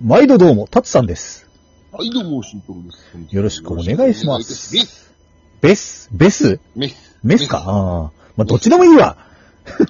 毎度どうも、タツさんです。はい、どうも、シンプルです。よろしくお願いしますメス。ベスベス？メス。メスか？ああ。まあ、どっちでもいいわ。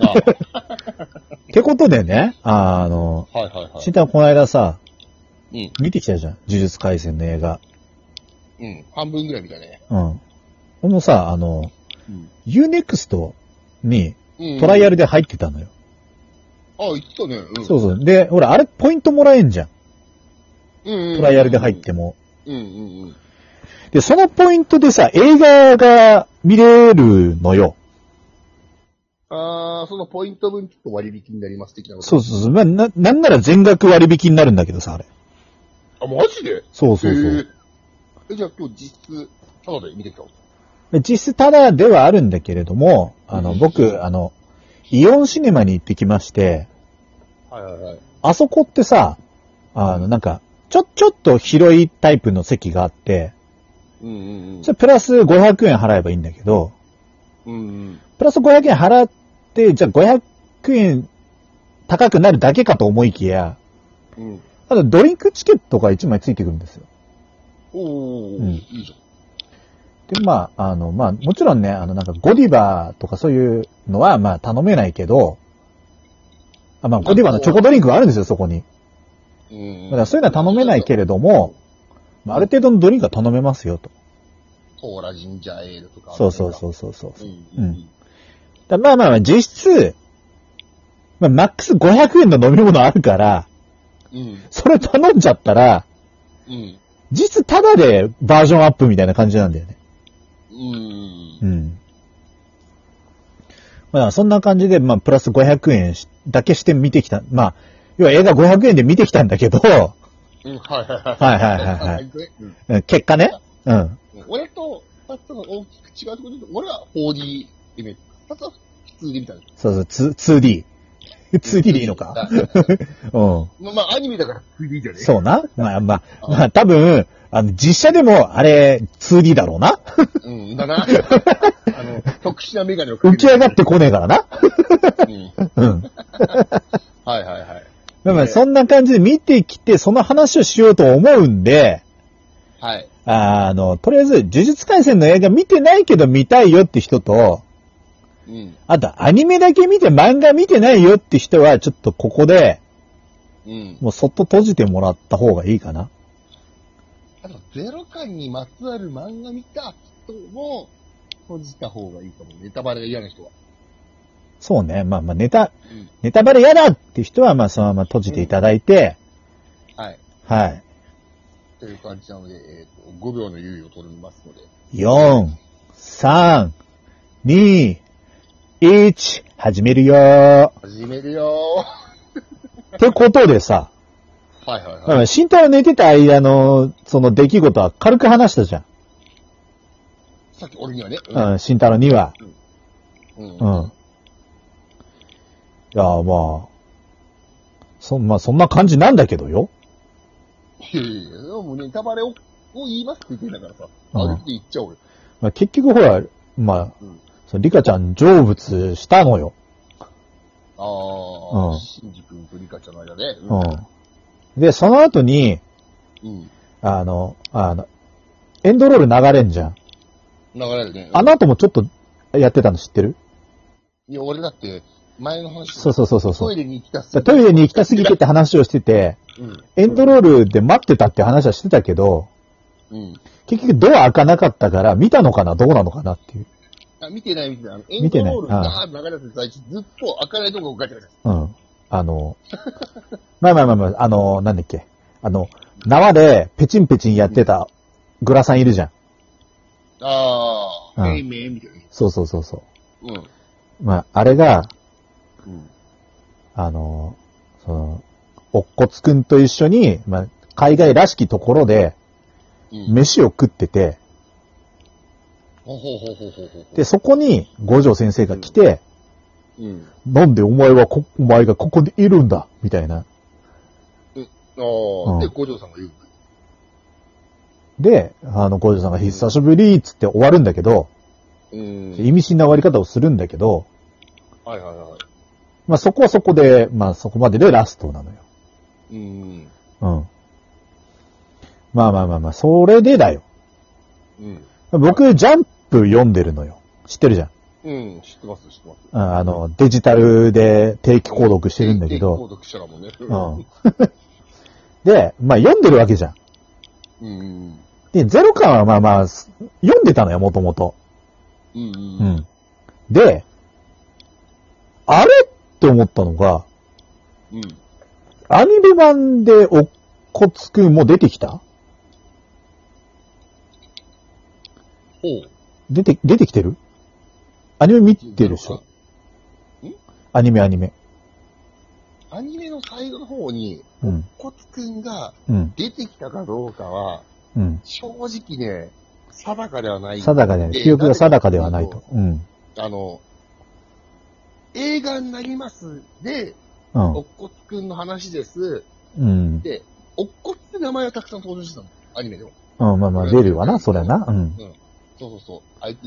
あ ってことでね、あの、はいはいはい。新太郎この間さ、うん。見てきたじゃん。呪術廻戦の映画。うん。半分ぐらい見たね。うん。このさ、あの、うん。Unext にうんトライアルで入ってたのよ。あ、言ってたね。うん。そうそう。で、ほら、あれポイントもらえんじゃん。うん。トライアルで入っても。うんうんうん。で、そのポイントでさ、映画が見れるのよ。あー、そのポイント分ちょっと割引になります的なこと？そうそうそう。まあ、な、なんなら全額割引になるんだけどさ、あれ。あ、マジで？そうそうそう。へーえ、じゃあ今日実質、ただで見てきたの？で実質ただではあるんだけれども、あの、僕、あの、イオンシネマに行ってきまして、はいはいはい。あそこってさ、あの、なんか、ちょ、ちょっと広いタイプの席があって、うんうんそれプラス500円払えばいいんだけど、うん。うんうん。プラス500円払って、じゃあ500円高くなるだけかと思いきや、うん。あとドリンクチケットが1枚ついてくるんですよ。おー、うんいいじで、まあ、あの、まあ、もちろんね、あの、なんか、ゴディバとかそういうのは、まあ、頼めないけど、あまあ、ゴディバのチョコドリンクがあるんですよ、そこに。だからそういうのは頼めないけれども、まあ、ある程度のドリンクは頼めますよと。コーラジンジャーエールとか。そうそうそうそうそう。うん。うん。だまあまあまあ、実質、まあ、マックス500円の飲み物あるから、うん。それ頼んじゃったら、うん。実質タダでバージョンアップみたいな感じなんだよね。うん。うん。まあ、そんな感じで、まあ、プラス500円しだけして見てきた。まあ、要は映画500円で見てきたんだけど、うん、はいはいはい。はいはいはい結果ね。うん。俺と、二つが大きく違うところで、俺は 4D イメージ。二つは普通で見たんですそうそう、2- 2D。2D でいいのか？うん。まあ、まあ、アニメだから 2D じゃねそうな。まあまあ、まあ多分、あの、実写でも、あれ、2D だろうな。う。うん、だな。あの、特殊なメガネを浮き上がってこねえからな。うん。うん。はいはいはい。まあまあ、そんな感じで見てきて、その話をしようと思うんで、はい。あの、とりあえず、呪術廻戦の映画見てないけど見たいよって人と、うん。あと、アニメだけ見て漫画見てないよって人は、ちょっとここで、うん。もうそっと閉じてもらった方がいいかな。あと、ゼロ感にまつわる漫画見た人も、閉じた方がいいかも。ネタバレが嫌な人は。そうね。まあまあ、ネタ、うん。ネタバレ嫌だって人は、まあそのまま閉じていただいて、はい。はい。という感じなので、えっ、と、5秒の猶予を取りますので。4、3、2、1、始めるよー。始めるよ ってことでさ、ー。はいはいはい。まあ慎太郎寝てた間の、その出来事は軽く話したじゃん。さっき俺にはね。うん、慎太郎には。うん。う。ん。いや、まあ、そ、まあそんな感じなんだけどよ。いやいやいや、でもネタバレをを言いますって言ってんだからさ。うんあれって言っちゃおうよ。まあ、結局ほら、まあ、うん。そのリカちゃん成仏したのよ。ああ、うんシンジ君とリカちゃんの間で。うん。で、その後に、うん。あの、あの、エンドロール流れんじゃん。流れるね。あの後もちょっとやってたの知ってる？いや、俺だって、前の話そうそうそうそうトイ。レに行きたすトイレに行きたすぎてって話をしてて、うん。エンドロールで待ってたって話はしてたけど、うん。結局ドア開かなかったから見たのかなどうなのかなっていう。あ、見てない見てない。エンドロールが流れてる最中、ずっと開かないとこがガチャガチャ。うん。あの、まあまあまあまあ、あの、なんだっけ。あの、縄でペチンペチンやってたグラさんいるじゃん。ああ、うんめいめいみたいな。そうそうそうそう。うん。まあ、あれが、うん。あの、その、おっこつくんと一緒に、まあ、海外らしきところで、うん。飯を食ってて。で、そこに五条先生が来て、うん。なんでお前はこ、お前がここにいるんだ？みたいな。あうんあ、で、五条さんが言う。で、あの、五条さんが久しぶりっつって終わるんだけど、うん。意味深な終わり方をするんだけど、はいはいはい。まあそこはそこで、まあそこまででラストなのよ。うん。うん。まあまあまあまあ、それでだよ。うん。僕、ジャンプ読んでるのよ。知ってるじゃん。うん、知ってます、知ってます。うんあの、デジタルで定期購読してるんだけ定期購ど。読者だもんね。うん。で、まあ読んでるわけじゃん。うん。うん。で、ゼロ感はまあまあ、読んでたのよ、もともと。うん。う。ん。で、あれって思ったのが、うん。アニメ版でおっこつくんも出てきた？ほう。出て、出てきてる？アニメ見てるでしょアニメアニメ。アニメの最後の方に、うん。コツくんがうん。出てきたかどうかは、うん。正直ね、定かではない。定かではない。記憶が定かではないと。。うん。あの、映画になりますで、うんおっこつくんの話です。うん。で、おっこつって名前はたくさん登場してたの。アニメでも。うん、まあまあ出るわな、そりゃな。うん。そうそうそう。あいつ、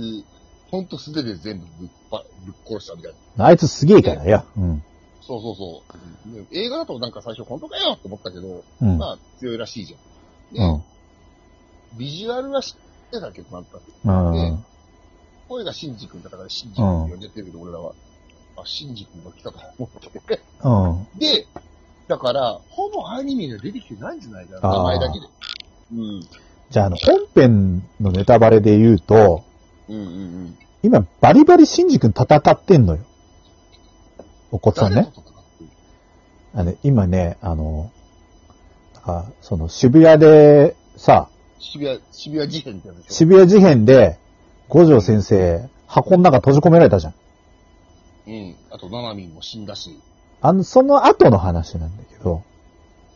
ほんと素手で全部ぶっぱぶっ殺したみたいな。あいつすげえからよ。うん。そうそうそう。うん映画だとなんか最初本当かよって思ったけど、うん。まあ強いらしいじゃん。で、うん。ビジュアルは知ってたけど、なんか、うん。声がシンジ君だからシンジ君って呼んでてるけど、俺らは。あ、シンジ君が来たと思って。うん。で、だから、ほぼアニメには出てきてないんじゃないかな、名前だけで。うん。じゃあ、あの、本編のネタバレで言うと、うんうんうん。今、バリバリシンジ君戦ってんのよ。おこつさんね。あの、今ね、あの、なんか、その渋谷でさ、渋谷、渋谷事変ってやつ渋谷事変で、五条先生、箱の中閉じ込められたじゃん。うん。あと、ナナミンも死んだし。あの、その後の話なんだけど、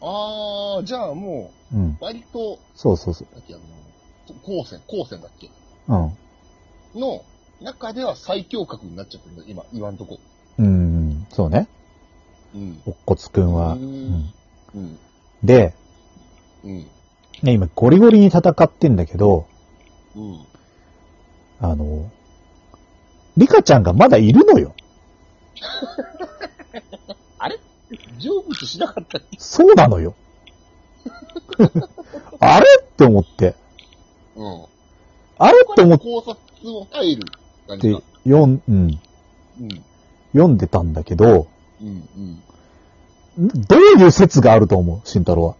あー、じゃあもうん。う、割と、そうそうそう。だっけ、あの、光線、光線だっけ？うん。の中では最強格になっちゃってるんだ、今、今んとこ。うん、そうね。うん。おっこつくんは。ううんん。うん。で、うん。ね、今ゴリゴリに戦ってんだけど、うん。あの、リカちゃんがまだいるのよ。成仏しなかった？っけそうなのよ。あれ？って思って。うん。あれ？って思っ考察を入る感じてか。読ん、うん、うん。読んでたんだけど、うん。うん。んどういう説があると思う？慎太郎は。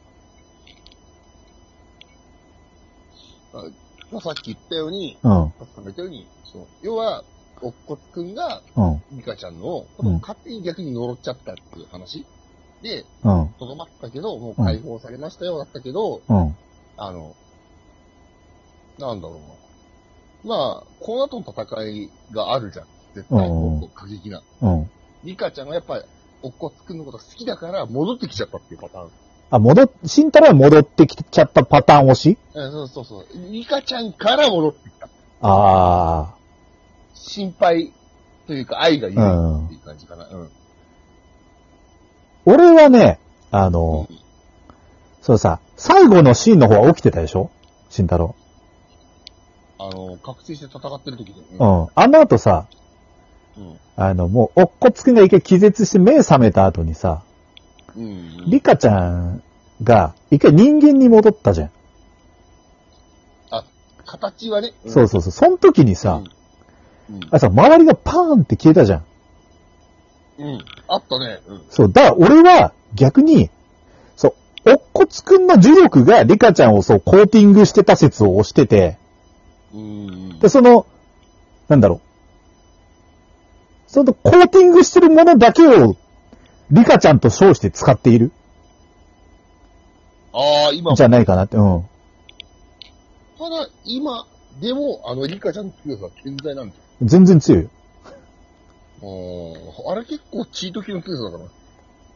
まあ、さっき言ったように、うん、さっき言ったように、その要は、おっこつくんが、うん、ミカちゃんの、うん勝手に逆に呪っちゃったっていう話で、うん、とどまったけど、もう解放されましたよ、だったけど、うん、あの、なんだろうな。まあ、この後の戦いがあるじゃん。絶対、うんもっと過激な。うん。ミカちゃんがやっぱり、おっこつくんのこと好きだから戻ってきちゃったっていうパターン。あ、戻っ、慎太郎は戻ってきちゃったパターン押し？うん、そうそうそう。ミカちゃんから戻ってきた。あ心配というか愛がゆいっていう感じかな。うん。ー。俺はね、あの、そうさ、最後のシーンの方は起きてたでしょ？慎太郎。あの、覚醒して戦ってる時で。う。ん。あの後さ、うん。あの、もう、おっこつくんが一回気絶して目覚めた後にさ、うん。うん。リカちゃんが一回人間に戻ったじゃん。形はね。そうそうそう。その時にさ、うん。あさ、周りがパーンって消えたじゃん。うん。うん。あったね。うん。そう。だから俺は逆に、そう、おっこつくんの呪力がリカちゃんをそうコーティングしてた説を押してて、うん。で、その、なんだろう。そのコーティングしてるものだけをリカちゃんと称して使っているああ、今もじゃないかなって。うん。ただ、今でも、あの、リカちゃんの強さは健在なんですよ。全然強いよ。あーあれ結構チート級の強さだから。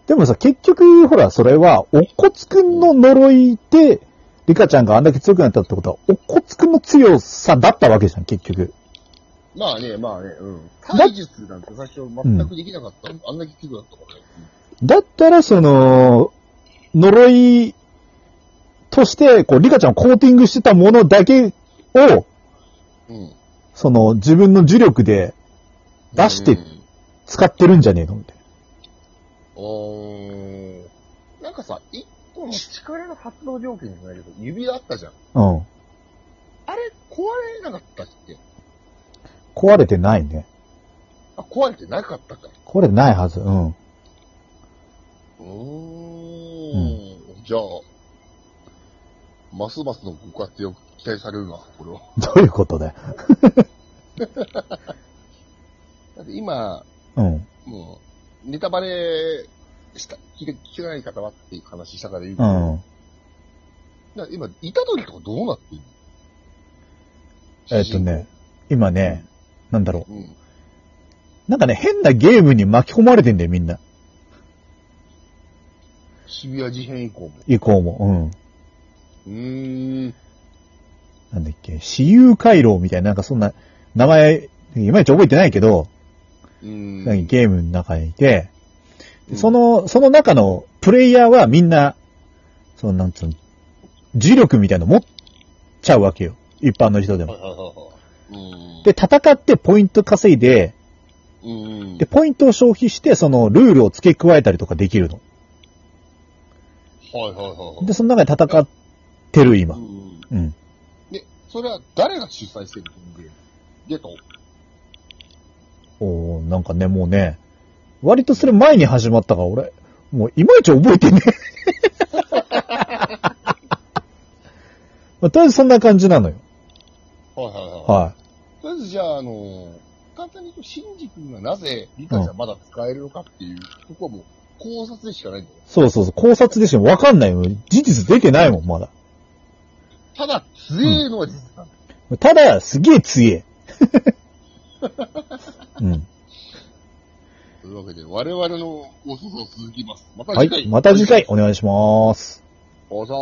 でもさ、結局、ほら、それは、おっこつくんの呪いで、リカちゃんがあんだけ強くなったってことは、おっこつくんの強さだったわけじゃん、結局。まあね、まあね、うん。体術なんて最初全くできなかった。あんだけ強くなったからね。だったら、その、呪いとして、こう、リカちゃんをコーティングしてたものだけを、うん。その、自分の呪力で出してうん使ってるんじゃねえの？みたいおーなんかさ、一この力の発動条件じゃないけど、指輪あったじゃん。うん。あれ、壊れなかったっけ？壊れてないね。あ、壊れてなかったか。壊れてないはず。うん。うーん。じゃあ、ますますのご活躍期待されるな、これは。どういうことだよ。だって今、うん。もう、ネタバレした、聞け、聞けない方はっていう話したから言うけど、うん。だ今、いた時とかどうなってるの？えっとね、今ね、なんだろう。うん。なんかね、変なゲームに巻き込まれてんだよ、みんな。渋谷事変以降も。以降も。うん。うーん。なんだっけ、私有回廊みたいな、なんかそんな、名前、いまいち覚えてないけど、うーん。ゲームの中にいて、うんその、その中のプレイヤーはみんな、その、なんつうの、磁力みたいなの持っちゃうわけよ。一般の人でも。で、戦ってポイント稼いで。で、ポイントを消費して、その、ルールを付け加えたりとかできるの。はいはいはいはい。で、その中で戦ってる、今う。ん。それは誰が主催してるんで、ゲト。おーなんかね、もうね、割とそれ前に始まったから、俺、もういまいち覚えてね。まあ、とりあえずそんな感じなのよ。はいはいはい。はとりあえずじゃあ、あのー、簡単に言うと、シンジ君がなぜリカちゃんまだ使えるのかっていう、そこはもう考察でしかないんだよ。い。そうそうそう、考察でしょ。わかんないよ。事実出てないもん、まだ。ただ、強えのは事実なんだよ。ただ、すげえ強え。うん。というわけで、我々のご想像続きます。またはい。次回。また次回お願いします。おざーす。